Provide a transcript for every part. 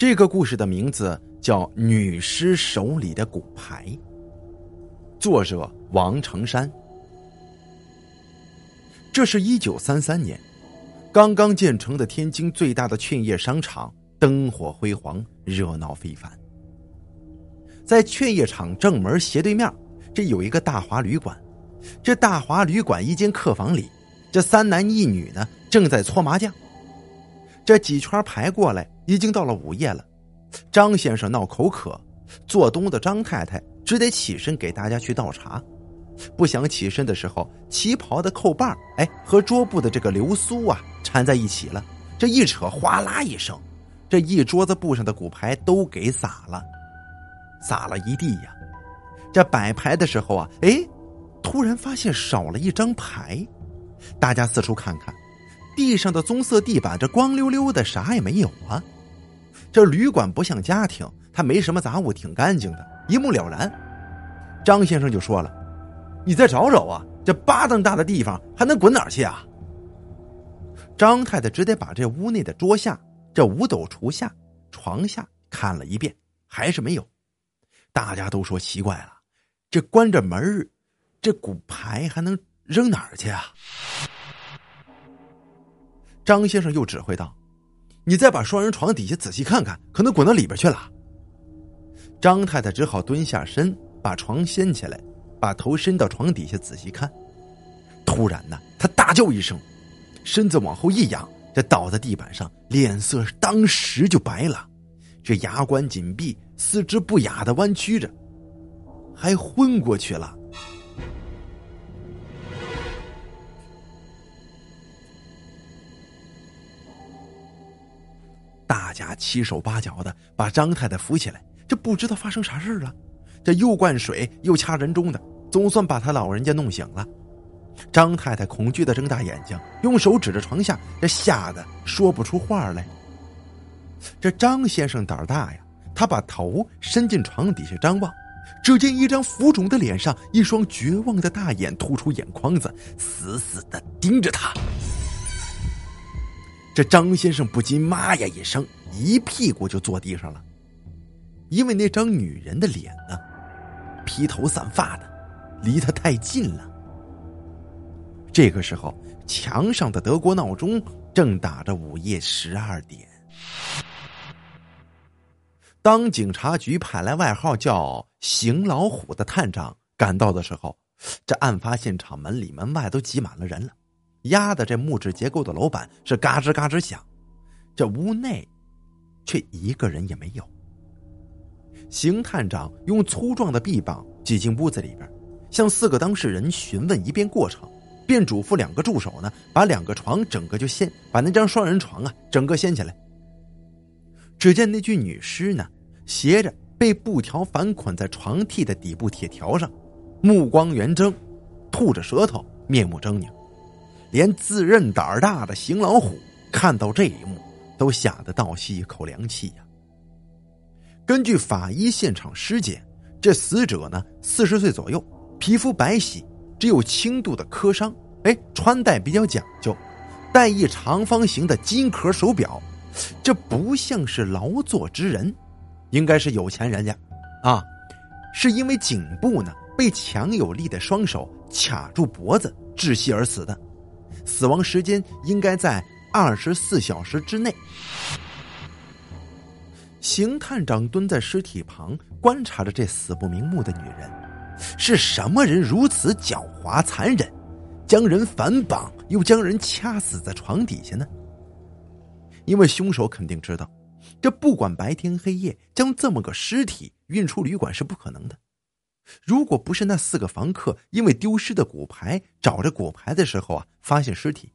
这个故事的名字叫《女尸手里的骨牌》，作者王成山。这是一九三三年，刚刚建成的天津最大的劝业商场灯火辉煌，热闹非凡。在劝业场正门斜对面，这有一个大华旅馆。这大华旅馆一间客房里，这三男一女呢正在搓麻将。这几圈牌过来，已经到了午夜了。张先生闹口渴，做东的张太太只得起身给大家去倒茶。不想起身的时候，旗袍的扣把哎，和桌布的这个流苏啊缠在一起了。这一扯，哗啦一声，这一桌子布上的骨牌都给洒了，洒了一地呀。这摆牌的时候啊，哎，突然发现少了一张牌，大家四处看看。地上的棕色地板，这光溜溜的，啥也没有啊！这旅馆不像家庭，它没什么杂物，挺干净的，一目了然。张先生就说了：“你再找找啊，这巴掌大的地方还能滚哪儿去啊？”张太太只得把这屋内的桌下、这五斗橱下、床下看了一遍，还是没有。大家都说奇怪了，这关着门这骨牌还能扔哪儿去啊？张先生又指挥道：“你再把双人床底下仔细看看，可能滚到里边去了。”张太太只好蹲下身，把床掀起来，把头伸到床底下仔细看。突然呢，她大叫一声，身子往后一仰，这倒在地板上，脸色当时就白了，这牙关紧闭，四肢不雅的弯曲着，还昏过去了。大家七手八脚的把张太太扶起来，这不知道发生啥事了。这又灌水又掐人中的，总算把他老人家弄醒了。张太太恐惧的睁大眼睛，用手指着床下，这吓得说不出话来。这张先生胆儿大呀，他把头伸进床底下张望，只见一张浮肿的脸上，一双绝望的大眼突出眼眶子，死死的盯着他。这张先生不禁“妈呀”一声，一屁股就坐地上了。因为那张女人的脸呢，披头散发的，离他太近了。这个时候，墙上的德国闹钟正打着午夜十二点。当警察局派来外号叫“邢老虎”的探长赶到的时候，这案发现场门里门外都挤满了人了。压的这木质结构的楼板是嘎吱嘎吱响，这屋内却一个人也没有。邢探长用粗壮的臂膀挤进屋子里边，向四个当事人询问一遍过程，便嘱咐两个助手呢，把两个床整个就掀，把那张双人床啊整个掀起来。只见那具女尸呢，斜着被布条反捆在床屉的底部铁条上，目光圆睁，吐着舌头，面目狰狞。连自认胆儿大的邢老虎看到这一幕，都吓得倒吸一口凉气呀。根据法医现场尸检，这死者呢四十岁左右，皮肤白皙，只有轻度的磕伤。哎，穿戴比较讲究，戴一长方形的金壳手表，这不像是劳作之人，应该是有钱人家，啊，是因为颈部呢被强有力的双手卡住脖子窒息而死的。死亡时间应该在二十四小时之内。邢探长蹲在尸体旁，观察着这死不瞑目的女人。是什么人如此狡猾残忍，将人反绑又将人掐死在床底下呢？因为凶手肯定知道，这不管白天黑夜，将这么个尸体运出旅馆是不可能的。如果不是那四个房客因为丢失的骨牌找着骨牌的时候啊，发现尸体，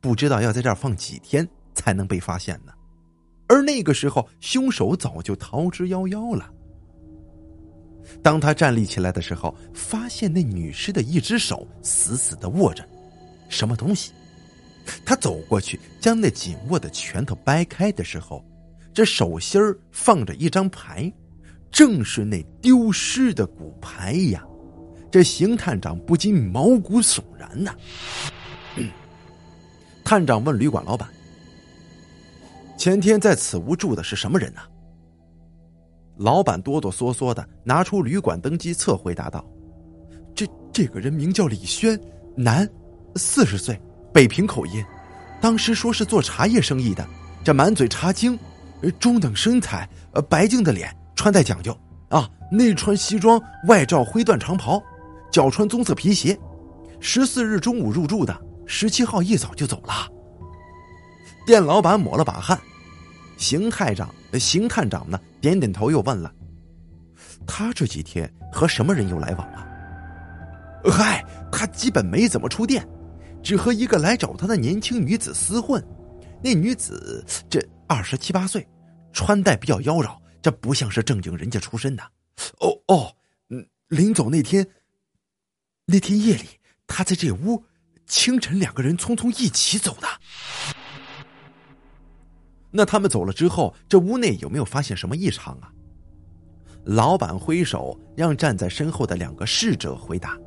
不知道要在这儿放几天才能被发现呢。而那个时候，凶手早就逃之夭夭了。当他站立起来的时候，发现那女尸的一只手死死的握着什么东西。他走过去，将那紧握的拳头掰开的时候，这手心儿放着一张牌。正是那丢失的骨牌呀！这邢探长不禁毛骨悚然呐。探长问旅馆老板：“前天在此屋住的是什么人呢？”老板哆哆嗦嗦的拿出旅馆登记册，回答道：“这这个人名叫李轩，男，四十岁，北平口音。当时说是做茶叶生意的，这满嘴茶精，中等身材，白净的脸，穿戴讲究啊，内穿西装，外罩灰缎长袍，脚穿棕色皮鞋。十四日中午入住的，十七号一早就走了。”店老板抹了把汗，邢太长、邢探长呢？点点头，又问了：“他这几天和什么人有来往啊？”“嗨，他基本没怎么出店，只和一个来找他的年轻女子厮混。那女子这二十七八岁，穿戴比较妖娆，这不像是正经人家出身的。”“哦哦，嗯，临走那天，那天夜里，他在这屋，清晨两个人匆匆一起走的。”那他们走了之后，这屋内有没有发现什么异常啊？老板挥手让站在身后的两个侍者回答。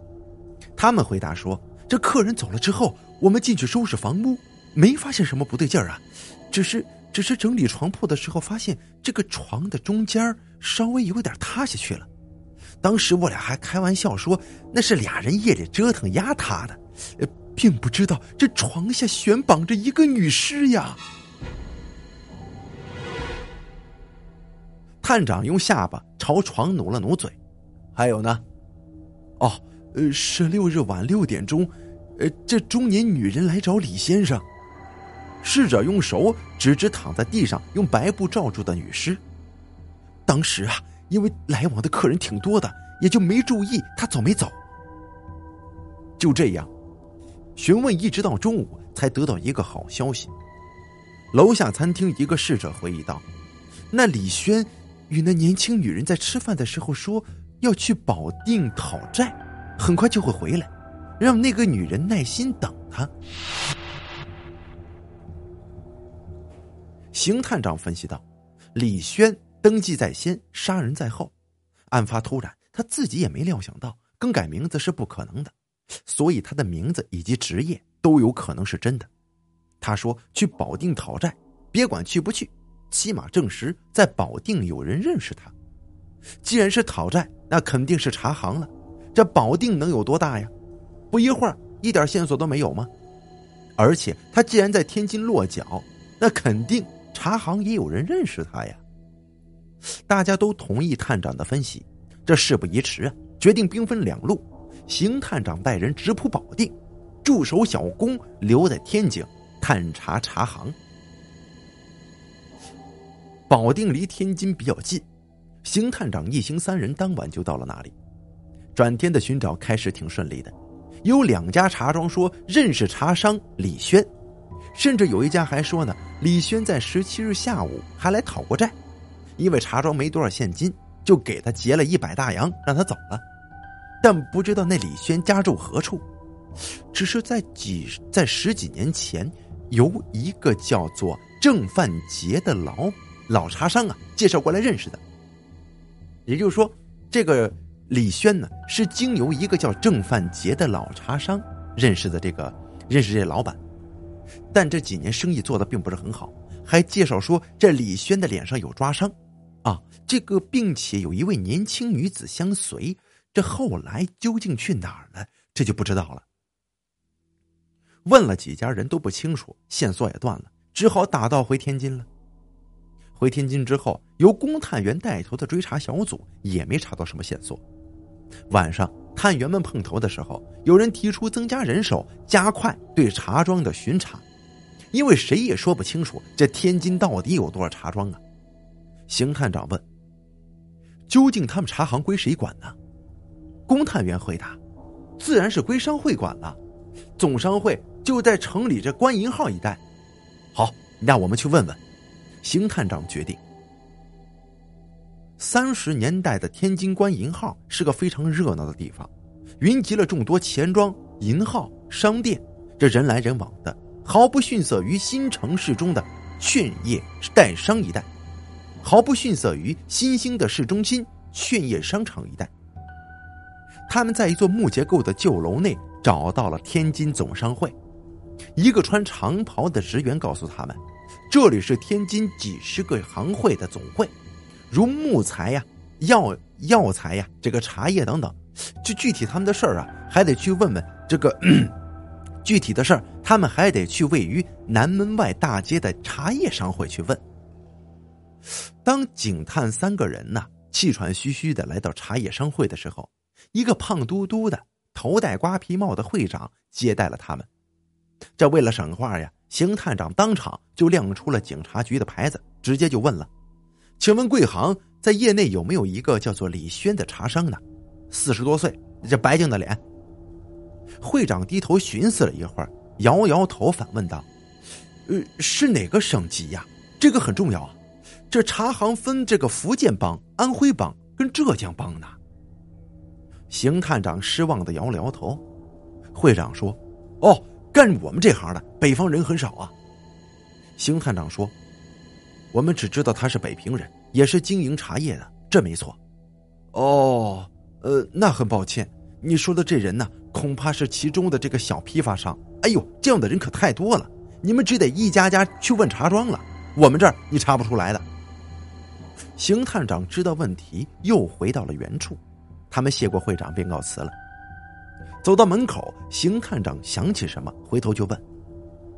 他们回答说：“这客人走了之后，我们进去收拾房屋，没发现什么不对劲儿啊，只是只是整理床铺的时候，发现这个床的中间稍微有点塌下去了。当时我俩还开玩笑说那是俩人夜里折腾压塌的，并不知道这床下悬绑着一个女尸呀。”探长用下巴朝床努了努嘴，还有呢？哦，呃，十六日晚六点钟，呃，这中年女人来找李先生。侍者用手指指躺在地上用白布罩住的女尸。当时啊，因为来往的客人挺多的，也就没注意她走没走。就这样，询问一直到中午才得到一个好消息。楼下餐厅一个侍者回忆道：“那李轩。”与那年轻女人在吃饭的时候说要去保定讨债，很快就会回来，让那个女人耐心等他。邢探长分析道：“李轩登记在先，杀人在后，案发突然，他自己也没料想到更改名字是不可能的，所以他的名字以及职业都有可能是真的。他说去保定讨债，别管去不去。”起码证实在保定有人认识他。既然是讨债，那肯定是查行了。这保定能有多大呀？不一会儿，一点线索都没有吗？而且他既然在天津落脚，那肯定茶行也有人认识他呀。大家都同意探长的分析。这事不宜迟啊，决定兵分两路。邢探长带人直扑保定，驻守小工留在天津探查茶行。保定离天津比较近，邢探长一行三人当晚就到了那里。转天的寻找开始挺顺利的，有两家茶庄说认识茶商李轩，甚至有一家还说呢，李轩在十七日下午还来讨过债，因为茶庄没多少现金，就给他结了一百大洋，让他走了。但不知道那李轩家住何处，只是在几在十几年前，由一个叫做郑范杰的老。老茶商啊，介绍过来认识的。也就是说，这个李轩呢，是经由一个叫郑范杰的老茶商认识的这个认识这老板。但这几年生意做的并不是很好，还介绍说这李轩的脸上有抓伤，啊，这个并且有一位年轻女子相随。这后来究竟去哪儿了，这就不知道了。问了几家人都不清楚，线索也断了，只好打道回天津了。回天津之后，由公探员带头的追查小组也没查到什么线索。晚上，探员们碰头的时候，有人提出增加人手，加快对茶庄的巡查，因为谁也说不清楚这天津到底有多少茶庄啊。邢探长问：“究竟他们茶行归谁管呢？”公探员回答：“自然是归商会管了，总商会就在城里这官银号一带。”好，那我们去问问。邢探长决定。三十年代的天津官银号是个非常热闹的地方，云集了众多钱庄、银号、商店，这人来人往的，毫不逊色于新城市中的劝业代商一带，毫不逊色于新兴的市中心劝业商场一带。他们在一座木结构的旧楼内找到了天津总商会，一个穿长袍的职员告诉他们。这里是天津几十个行会的总会，如木材呀、药药材呀、这个茶叶等等。就具体他们的事儿啊，还得去问问这个 具体的事儿，他们还得去位于南门外大街的茶叶商会去问。当警探三个人呢气喘吁吁的来到茶叶商会的时候，一个胖嘟嘟的、头戴瓜皮帽的会长接待了他们。这为了省话呀，邢探长当场就亮出了警察局的牌子，直接就问了：“请问贵行在业内有没有一个叫做李轩的茶商呢？四十多岁，这白净的脸。”会长低头寻思了一会儿，摇摇头，反问道：“呃，是哪个省级呀？这个很重要啊。这茶行分这个福建帮、安徽帮跟浙江帮呢。”邢探长失望的摇了摇头。会长说：“哦。”干我们这行的北方人很少啊。邢探长说：“我们只知道他是北平人，也是经营茶叶的，这没错。”哦，呃，那很抱歉，你说的这人呢，恐怕是其中的这个小批发商。哎呦，这样的人可太多了，你们只得一家家去问茶庄了。我们这儿你查不出来的。邢探长知道问题，又回到了原处。他们谢过会长，便告辞了。走到门口，邢探长想起什么，回头就问：“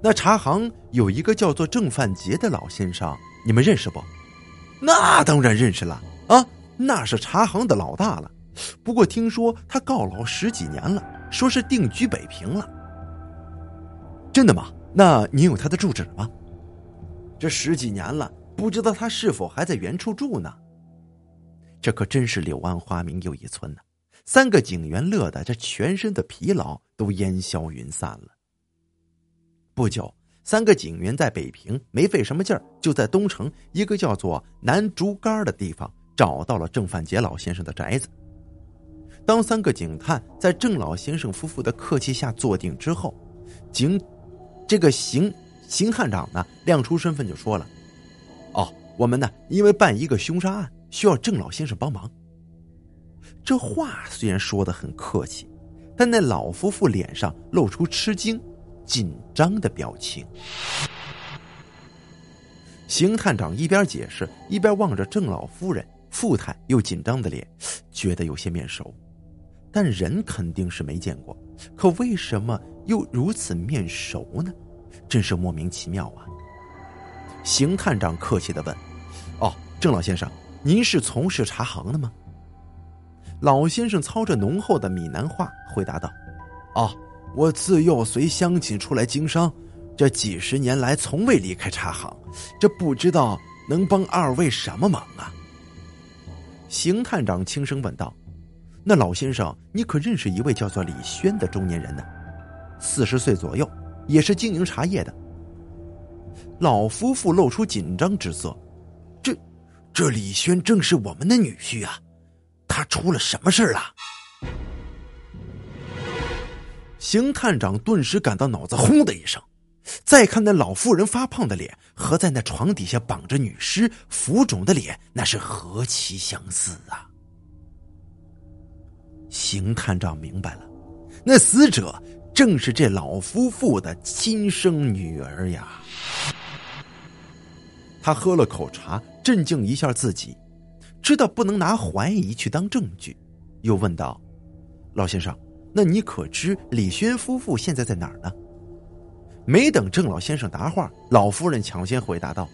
那茶行有一个叫做郑范杰的老先生，你们认识不？”“那当然认识了啊，那是茶行的老大了。不过听说他告老十几年了，说是定居北平了。”“真的吗？那你有他的住址吗？”“这十几年了，不知道他是否还在原处住呢？”这可真是柳暗花明又一村呢。三个警员乐得这全身的疲劳都烟消云散了。不久，三个警员在北平没费什么劲儿，就在东城一个叫做南竹竿的地方找到了郑范杰老先生的宅子。当三个警探在郑老先生夫妇的客气下坐定之后，警这个邢邢探长呢亮出身份就说了：“哦，我们呢因为办一个凶杀案，需要郑老先生帮忙。”这话虽然说的很客气，但那老夫妇脸上露出吃惊、紧张的表情。邢探长一边解释，一边望着郑老夫人、富太又紧张的脸，觉得有些面熟，但人肯定是没见过，可为什么又如此面熟呢？真是莫名其妙啊！邢探长客气的问：“哦，郑老先生，您是从事茶行的吗？”老先生操着浓厚的闽南话回答道：“哦，我自幼随乡亲出来经商，这几十年来从未离开茶行，这不知道能帮二位什么忙啊？”邢探长轻声问道：“那老先生，你可认识一位叫做李轩的中年人呢？四十岁左右，也是经营茶叶的。”老夫妇露出紧张之色：“这，这李轩正是我们的女婿啊！”他出了什么事了？邢探长顿时感到脑子轰的一声，再看那老妇人发胖的脸和在那床底下绑着女尸浮肿的脸，那是何其相似啊！邢探长明白了，那死者正是这老夫妇的亲生女儿呀。他喝了口茶，镇静一下自己。知道不能拿怀疑去当证据，又问道：“老先生，那你可知李轩夫妇现在在哪儿呢？”没等郑老先生答话，老夫人抢先回答道：“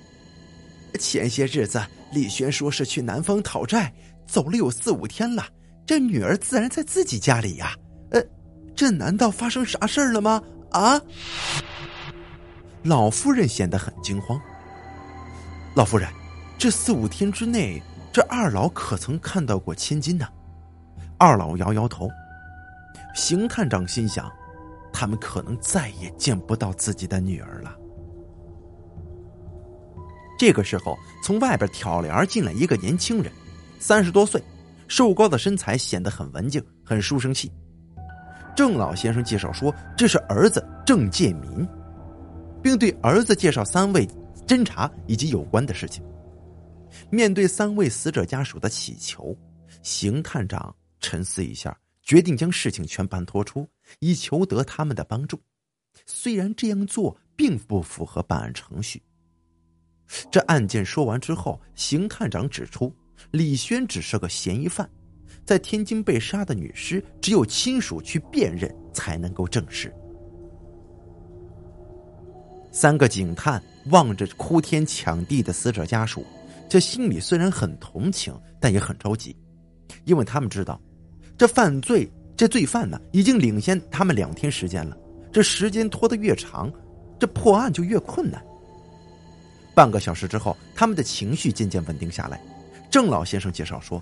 前些日子李轩说是去南方讨债，走了有四五天了。这女儿自然在自己家里呀。呃，这难道发生啥事儿了吗？啊？”老夫人显得很惊慌。老夫人，这四五天之内。这二老可曾看到过千金呢？二老摇摇头。邢探长心想，他们可能再也见不到自己的女儿了。这个时候，从外边挑帘进来一个年轻人，三十多岁，瘦高的身材显得很文静，很书生气。郑老先生介绍说，这是儿子郑建民，并对儿子介绍三位侦查以及有关的事情。面对三位死者家属的乞求，邢探长沉思一下，决定将事情全盘托出，以求得他们的帮助。虽然这样做并不符合办案程序。这案件说完之后，邢探长指出，李轩只是个嫌疑犯，在天津被杀的女尸，只有亲属去辨认才能够证实。三个警探望着哭天抢地的死者家属，这心里虽然很同情，但也很着急，因为他们知道，这犯罪这罪犯呢，已经领先他们两天时间了。这时间拖得越长，这破案就越困难。半个小时之后，他们的情绪渐渐稳定下来。郑老先生介绍说：“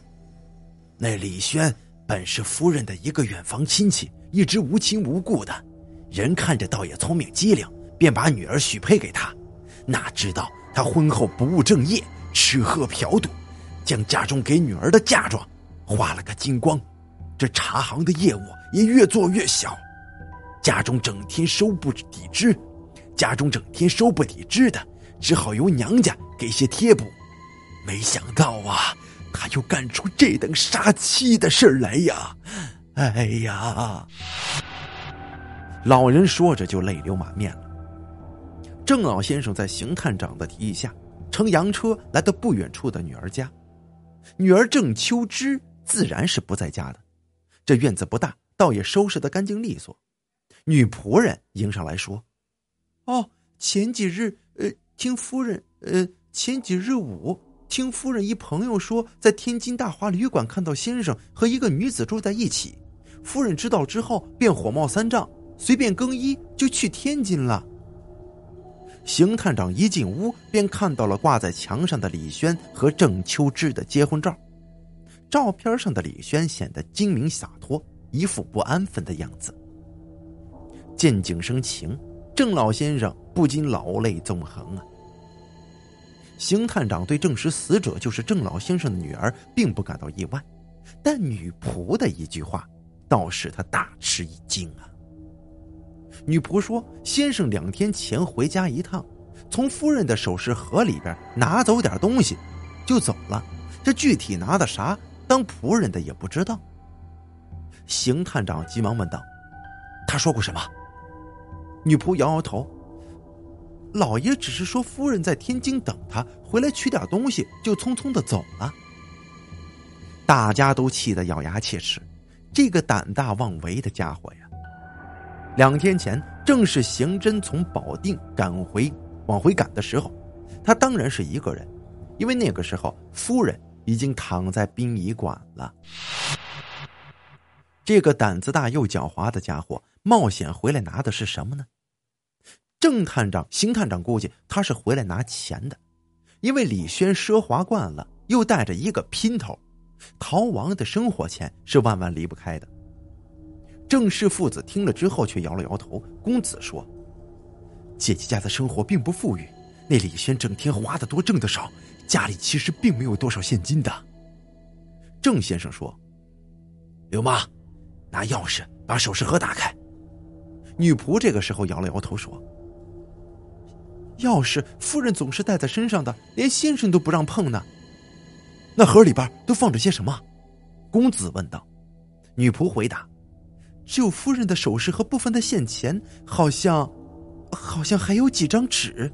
那李轩本是夫人的一个远房亲戚，一直无亲无故的，人看着倒也聪明机灵，便把女儿许配给他。哪知道他婚后不务正业，吃喝嫖赌，将家中给女儿的嫁妆花了个精光，这茶行的业务也越做越小。”家中整天收不抵支，家中整天收不抵支的，只好由娘家给些贴补。没想到啊，他又干出这等杀妻的事来呀！哎呀！老人说着就泪流满面了。郑老先生在邢探长的提议下，乘洋车来到不远处的女儿家。女儿郑秋枝自然是不在家的，这院子不大，倒也收拾得干净利索。女仆人迎上来说：“哦，前几日，呃，听夫人，呃，前几日午，听夫人一朋友说，在天津大华旅馆看到先生和一个女子住在一起。夫人知道之后，便火冒三丈，随便更衣就去天津了。”邢探长一进屋，便看到了挂在墙上的李轩和郑秋枝的结婚照。照片上的李轩显得精明洒脱，一副不安分的样子。见景生情，郑老先生不禁老泪纵横啊。邢探长对证实死者就是郑老先生的女儿，并不感到意外，但女仆的一句话，倒使他大吃一惊啊。女仆说：“先生两天前回家一趟，从夫人的首饰盒里边拿走点东西，就走了。这具体拿的啥，当仆人的也不知道。”邢探长急忙问道：“他说过什么？”女仆摇摇头，老爷只是说夫人在天津等他，回来取点东西，就匆匆的走了。大家都气得咬牙切齿，这个胆大妄为的家伙呀！两天前正是刑侦从保定赶回往回赶的时候，他当然是一个人，因为那个时候夫人已经躺在殡仪馆了。这个胆子大又狡猾的家伙，冒险回来拿的是什么呢？郑探长、邢探长估计他是回来拿钱的，因为李轩奢华惯了，又带着一个姘头，逃亡的生活钱是万万离不开的。郑氏父子听了之后却摇了摇头。公子说：“姐姐家的生活并不富裕，那李轩整天花的多，挣的少，家里其实并没有多少现金的。”郑先生说：“刘妈，拿钥匙把首饰盒打开。”女仆这个时候摇了摇头说。钥匙，夫人总是带在身上的，连先生都不让碰呢。那盒里边都放着些什么？公子问道。女仆回答：“只有夫人的首饰和部分的现钱，好像，好像还有几张纸。”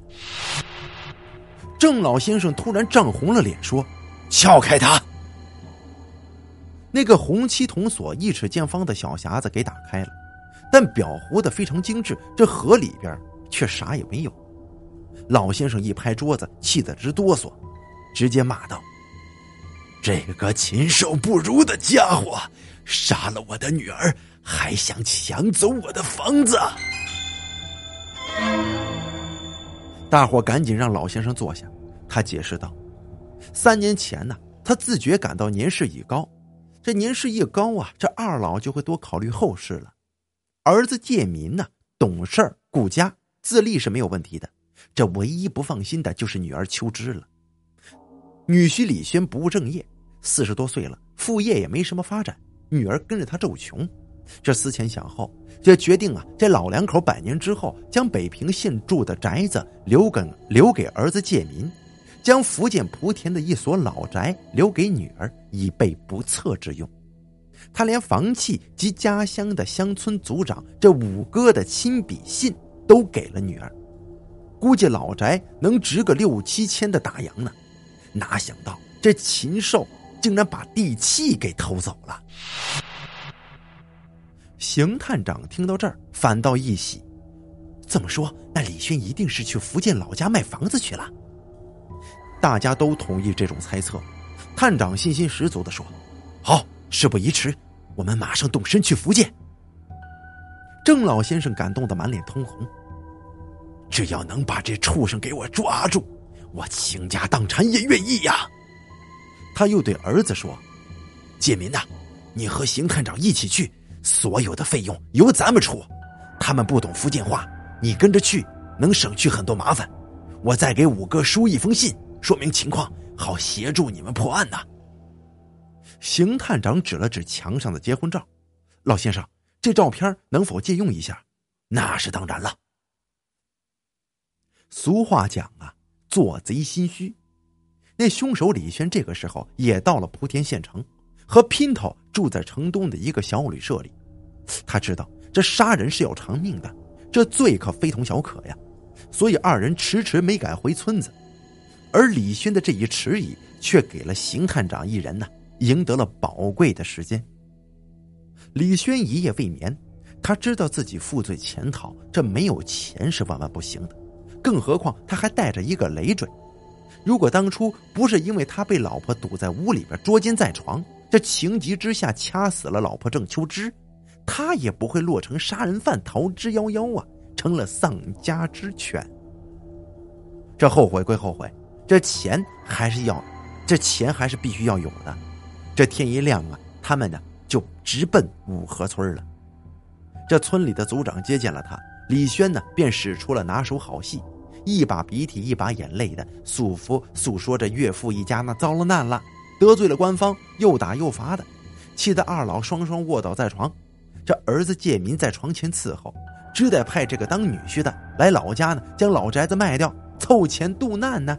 郑老先生突然涨红了脸，说：“撬开它！”那个红漆铜锁一尺见方的小匣子给打开了，但裱糊的非常精致，这盒里边却啥也没有。老先生一拍桌子，气得直哆嗦，直接骂道：“这个禽兽不如的家伙，杀了我的女儿，还想抢走我的房子！”大伙赶紧让老先生坐下。他解释道：“三年前呢，他自觉感到年事已高，这年事一高啊，这二老就会多考虑后事了。儿子建民呢，懂事儿、顾家、自立是没有问题的。”这唯一不放心的就是女儿秋枝了。女婿李轩不务正业，四十多岁了，副业也没什么发展，女儿跟着他咒穷。这思前想后，就决定啊，这老两口百年之后，将北平县住的宅子留给留给儿子建民，将福建莆田的一所老宅留给女儿，以备不测之用。他连房契及家乡的乡村族长这五哥的亲笔信都给了女儿。估计老宅能值个六七千的大洋呢，哪想到这禽兽竟然把地契给偷走了。邢探长听到这儿，反倒一喜。这么说，那李轩一定是去福建老家卖房子去了。大家都同意这种猜测。探长信心十足的说：“好，事不宜迟，我们马上动身去福建。”郑老先生感动的满脸通红。只要能把这畜生给我抓住，我倾家荡产也愿意呀！他又对儿子说：“建民呐，你和邢探长一起去，所有的费用由咱们出。他们不懂福建话，你跟着去能省去很多麻烦。我再给五哥书一封信，说明情况，好协助你们破案呐。”邢探长指了指墙上的结婚照：“老先生，这照片能否借用一下？”“那是当然了。”俗话讲啊，做贼心虚。那凶手李轩这个时候也到了莆田县城，和姘头住在城东的一个小旅社里。他知道这杀人是要偿命的，这罪可非同小可呀，所以二人迟迟没敢回村子。而李轩的这一迟疑，却给了邢探长一人呢赢得了宝贵的时间。李轩一夜未眠，他知道自己负罪潜逃，这没有钱是万万不行的。更何况他还带着一个累赘，如果当初不是因为他被老婆堵在屋里边捉奸在床，这情急之下掐死了老婆郑秋枝，他也不会落成杀人犯逃之夭夭啊，成了丧家之犬。这后悔归后悔，这钱还是要，这钱还是必须要有的。这天一亮啊，他们呢就直奔五河村了。这村里的族长接见了他。李轩呢，便使出了拿手好戏，一把鼻涕一把眼泪的诉说诉说着岳父一家那遭了难了，得罪了官方，又打又罚的，气得二老双双卧倒在床。这儿子建民在床前伺候，只得派这个当女婿的来老家呢，将老宅子卖掉，凑钱渡难呢。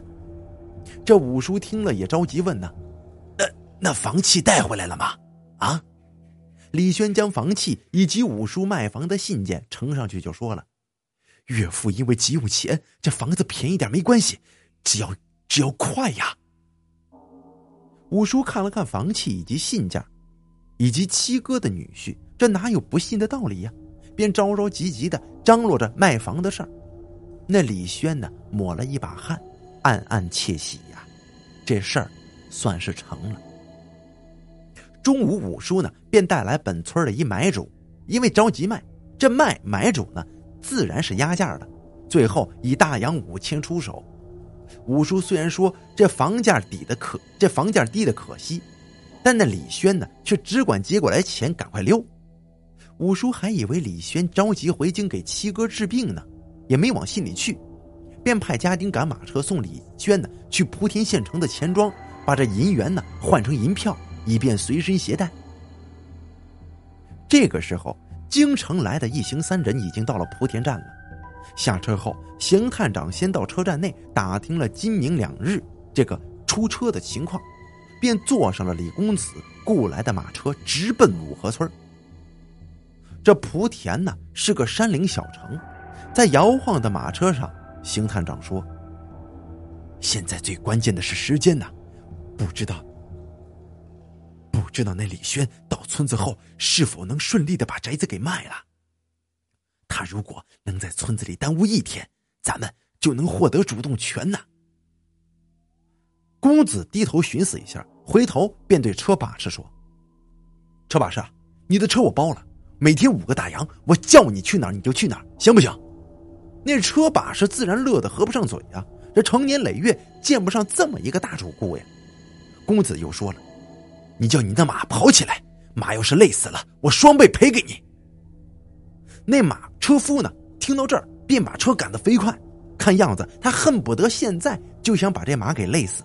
这五叔听了也着急问呢：“那那房契带回来了吗？啊？”李轩将房契以及五叔卖房的信件呈上去，就说了：“岳父因为急用钱，这房子便宜点没关系，只要只要快呀。”五叔看了看房契以及信件，以及七哥的女婿，这哪有不信的道理呀？便着着急急的张罗着卖房的事儿。那李轩呢，抹了一把汗，暗暗窃喜呀，这事儿算是成了。中午，五叔呢便带来本村的一买主，因为着急卖，这卖买主呢自然是压价的，最后以大洋五千出手。五叔虽然说这房价低的可，这房价低的可惜，但那李轩呢却只管接过来钱，赶快溜。五叔还以为李轩着急回京给七哥治病呢，也没往心里去，便派家丁赶马车送李轩呢去莆田县城的钱庄，把这银元呢换成银票。以便随身携带。这个时候，京城来的一行三人已经到了莆田站了。下车后，邢探长先到车站内打听了今明两日这个出车的情况，便坐上了李公子雇来的马车，直奔五河村。这莆田呢是个山岭小城，在摇晃的马车上，邢探长说：“现在最关键的是时间呐，不知道。”不知道那李轩到村子后是否能顺利的把宅子给卖了。他如果能在村子里耽误一天，咱们就能获得主动权呢。公子低头寻思一下，回头便对车把式说：“车把式，你的车我包了，每天五个大洋，我叫你去哪儿你就去哪儿，行不行？”那车把式自然乐得合不上嘴啊，这成年累月见不上这么一个大主顾呀。公子又说了。你叫你的马跑起来，马要是累死了，我双倍赔给你。那马车夫呢？听到这儿，便把车赶得飞快，看样子他恨不得现在就想把这马给累死。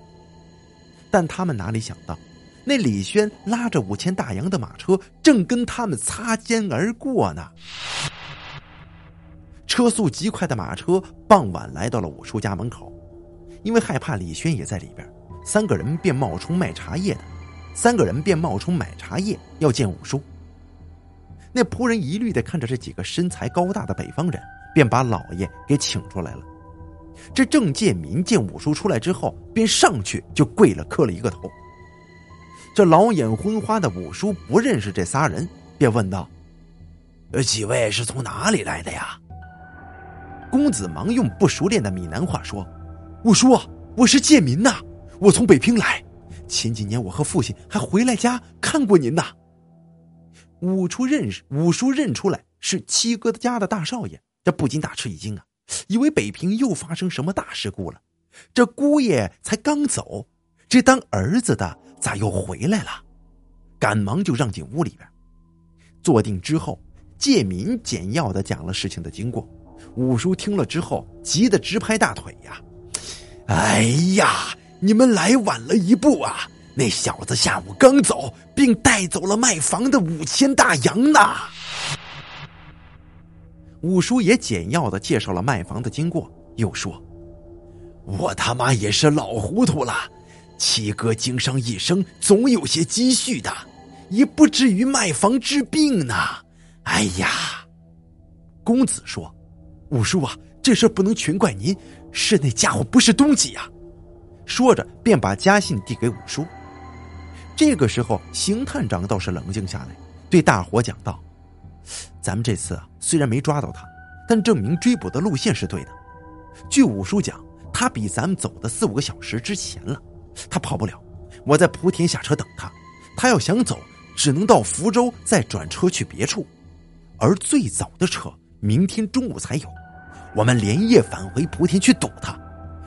但他们哪里想到，那李轩拉着五千大洋的马车正跟他们擦肩而过呢。车速极快的马车傍晚来到了五叔家门口，因为害怕李轩也在里边，三个人便冒充卖茶叶的。三个人便冒充买茶叶要见五叔。那仆人疑虑的看着这几个身材高大的北方人，便把老爷给请出来了。这郑建民见五叔出来之后，便上去就跪了，磕了一个头。这老眼昏花的五叔不认识这仨人，便问道：“呃，几位是从哪里来的呀？”公子忙用不熟练的闽南话说：“五叔，我是建民呐，我从北平来。前几年我和父亲还回来家看过您呐。”五叔认识五叔认出来是七哥家的大少爷，这不禁大吃一惊啊，以为北平又发生什么大事故了。这姑爷才刚走，这当儿子的咋又回来了？赶忙就让进屋里边，坐定之后，介民简要的讲了事情的经过。五叔听了之后，急得直拍大腿呀！哎呀，你们来晚了一步啊！那小子下午刚走，并带走了卖房的五千大洋呢。五叔也简要的介绍了卖房的经过，又说：“我他妈也是老糊涂了，七哥经商一生，总有些积蓄的，也不至于卖房治病呢。哎呀！”公子说。五叔啊，这事不能全怪您，是那家伙不是东西呀！说着，便把家信递给五叔。这个时候，邢探长倒是冷静下来，对大伙讲道：“咱们这次啊，虽然没抓到他，但证明追捕的路线是对的。据五叔讲，他比咱们走的四五个小时之前了，他跑不了。我在莆田下车等他，他要想走，只能到福州再转车去别处，而最早的车明天中午才有。”我们连夜返回莆田去堵他，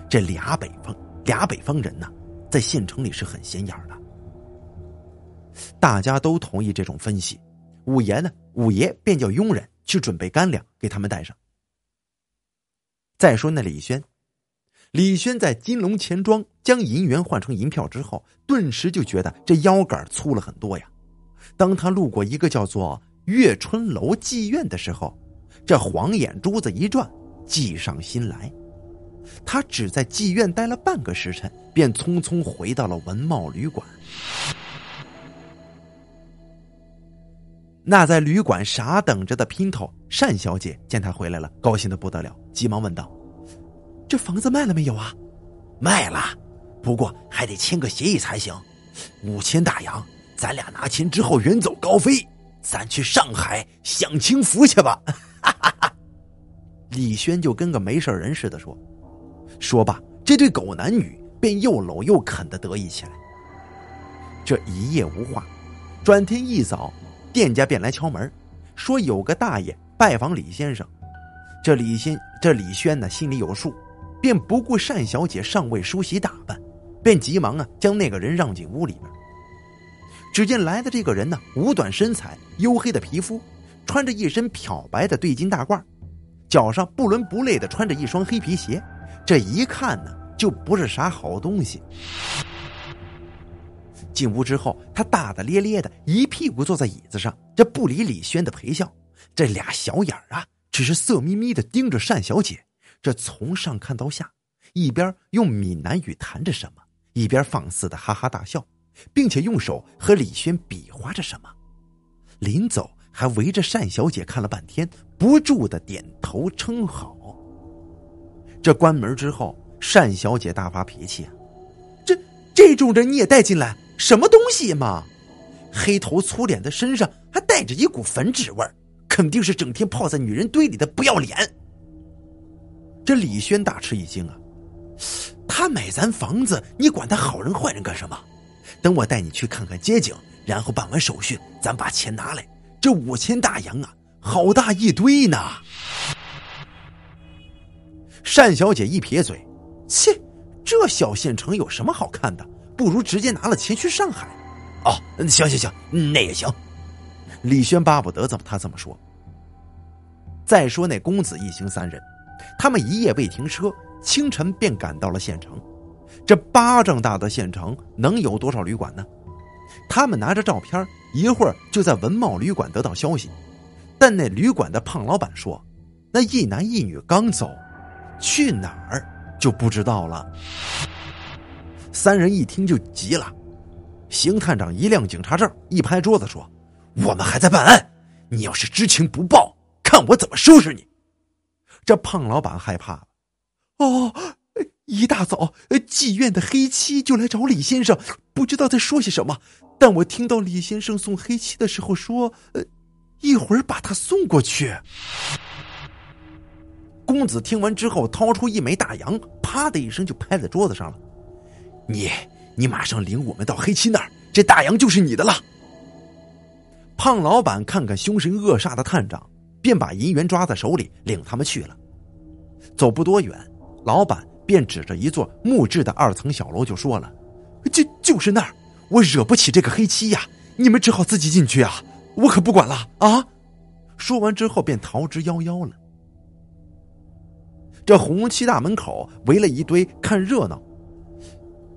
这俩北方俩北方人呢，在县城里是很显眼的。大家都同意这种分析，五爷呢，五爷便叫佣人去准备干粮给他们带上。再说那李轩，李轩在金龙钱庄将银元换成银票之后，顿时就觉得这腰杆粗了很多呀。当他路过一个叫做月春楼妓院的时候，这黄眼珠子一转。计上心来，他只在妓院待了半个时辰，便匆匆回到了文茂旅馆。那在旅馆傻等着的姘头单小姐见他回来了，高兴的不得了，急忙问道：“这房子卖了没有啊？”“卖了，不过还得签个协议才行。五千大洋，咱俩拿钱之后远走高飞，咱去上海享清福去吧。”李轩就跟个没事人似的说：“说罢，这对狗男女便又搂又啃的得意起来。这一夜无话，转天一早，店家便来敲门，说有个大爷拜访李先生。这李先这李轩呢心里有数，便不顾单小姐尚未梳洗打扮，便急忙啊将那个人让进屋里边。只见来的这个人呢，五短身材，黝黑的皮肤，穿着一身漂白的对襟大褂。”脚上不伦不类的穿着一双黑皮鞋，这一看呢就不是啥好东西。进屋之后，他大大咧咧的一屁股坐在椅子上，这不理李轩的陪笑，这俩小眼儿啊，只是色眯眯的盯着单小姐，这从上看到下，一边用闽南语谈着什么，一边放肆的哈哈大笑，并且用手和李轩比划着什么，临走。还围着单小姐看了半天，不住的点头称好。这关门之后，单小姐大发脾气啊！这这种人你也带进来，什么东西嘛？黑头粗脸的身上还带着一股粉脂味肯定是整天泡在女人堆里的不要脸。这李轩大吃一惊啊！他买咱房子，你管他好人坏人干什么？等我带你去看看街景，然后办完手续，咱把钱拿来。这五千大洋啊，好大一堆呢！单小姐一撇嘴：“切，这小县城有什么好看的？不如直接拿了钱去上海。”哦，行行行，那也行。李轩巴不得怎么他这么说。再说那公子一行三人，他们一夜未停车，清晨便赶到了县城。这巴掌大的县城能有多少旅馆呢？他们拿着照片。一会儿就在文茂旅馆得到消息，但那旅馆的胖老板说，那一男一女刚走，去哪儿就不知道了。三人一听就急了，邢探长一亮警察证，一拍桌子说：“我们还在办案，你要是知情不报，看我怎么收拾你！”这胖老板害怕了：“哦，一大早，妓院的黑妻就来找李先生，不知道在说些什么。但我听到李先生送黑妻的时候说：“呃，一会儿把他送过去。”公子听完之后，掏出一枚大洋，啪的一声就拍在桌子上了。你，你马上领我们到黑漆那儿，这大洋就是你的了。胖老板看看凶神恶煞的探长，便把银元抓在手里，领他们去了。走不多远，老板便指着一座木质的二层小楼就说了：“就就是那儿。”我惹不起这个黑漆呀，你们只好自己进去啊，我可不管了啊！说完之后便逃之夭夭了。这红旗大门口围了一堆看热闹，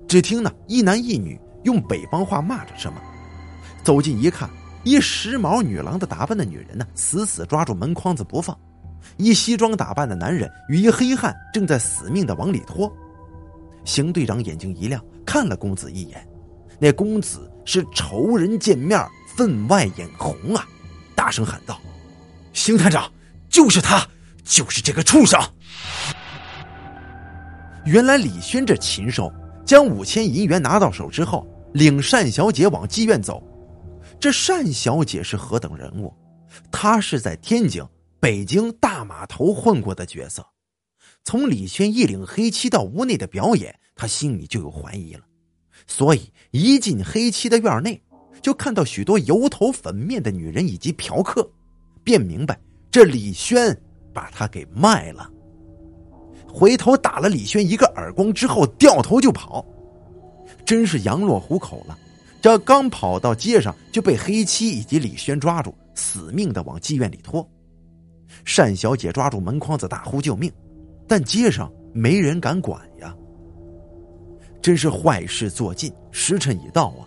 只听呢一男一女用北方话骂着什么。走近一看，一时髦女郎的打扮的女人呢，死死抓住门框子不放；一西装打扮的男人与一黑汉正在死命的往里拖。邢队长眼睛一亮，看了公子一眼。那公子是仇人见面分外眼红啊！大声喊道：“邢探长，就是他，就是这个畜生！”原来李轩这禽兽将五千银元拿到手之后，领单小姐往妓院走。这单小姐是何等人物？她是在天津、北京大码头混过的角色。从李轩一领黑漆到屋内的表演，他心里就有怀疑了。所以一进黑漆的院内，就看到许多油头粉面的女人以及嫖客，便明白这李轩把他给卖了。回头打了李轩一个耳光之后，掉头就跑，真是羊落虎口了。这刚跑到街上，就被黑漆以及李轩抓住，死命的往妓院里拖。单小姐抓住门框子大呼救命，但街上没人敢管呀。真是坏事做尽，时辰已到啊！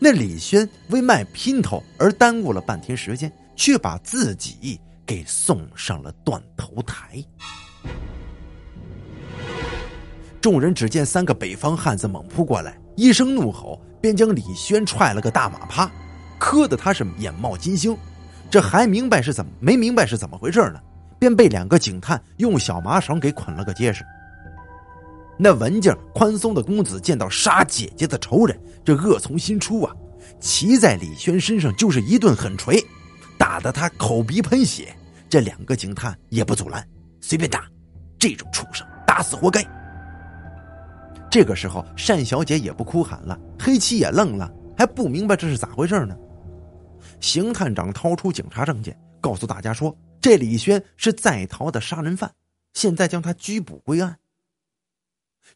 那李轩为卖姘头而耽误了半天时间，却把自己给送上了断头台。众人只见三个北方汉子猛扑过来，一声怒吼，便将李轩踹了个大马趴，磕得他是眼冒金星。这还明白是怎么没明白是怎么回事呢？便被两个警探用小麻绳给捆了个结实。那文静宽松的公子见到杀姐姐的仇人，这恶从心出啊！骑在李轩身上就是一顿狠锤，打得他口鼻喷血。这两个警探也不阻拦，随便打，这种畜生打死活该。这个时候，单小姐也不哭喊了，黑七也愣了，还不明白这是咋回事呢。邢探长掏出警察证件，告诉大家说：“这李轩是在逃的杀人犯，现在将他拘捕归案。”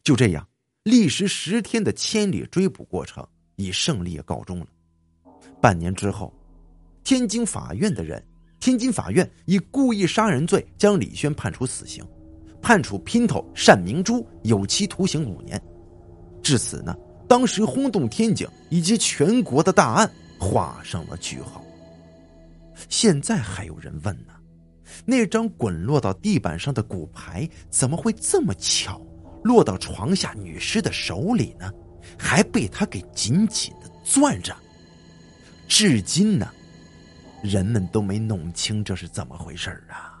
就这样，历时十天的千里追捕过程以胜利告终了。半年之后，天津法院的人，天津法院以故意杀人罪将李轩判处死刑，判处姘头单明珠有期徒刑五年。至此呢，当时轰动天津以及全国的大案画上了句号。现在还有人问呢，那张滚落到地板上的骨牌怎么会这么巧？落到床下女尸的手里呢，还被他给紧紧的攥着。至今呢，人们都没弄清这是怎么回事啊！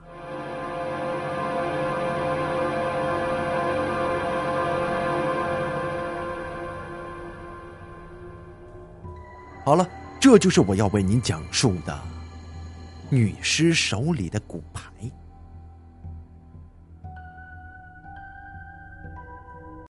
好了，这就是我要为您讲述的女尸手里的骨牌。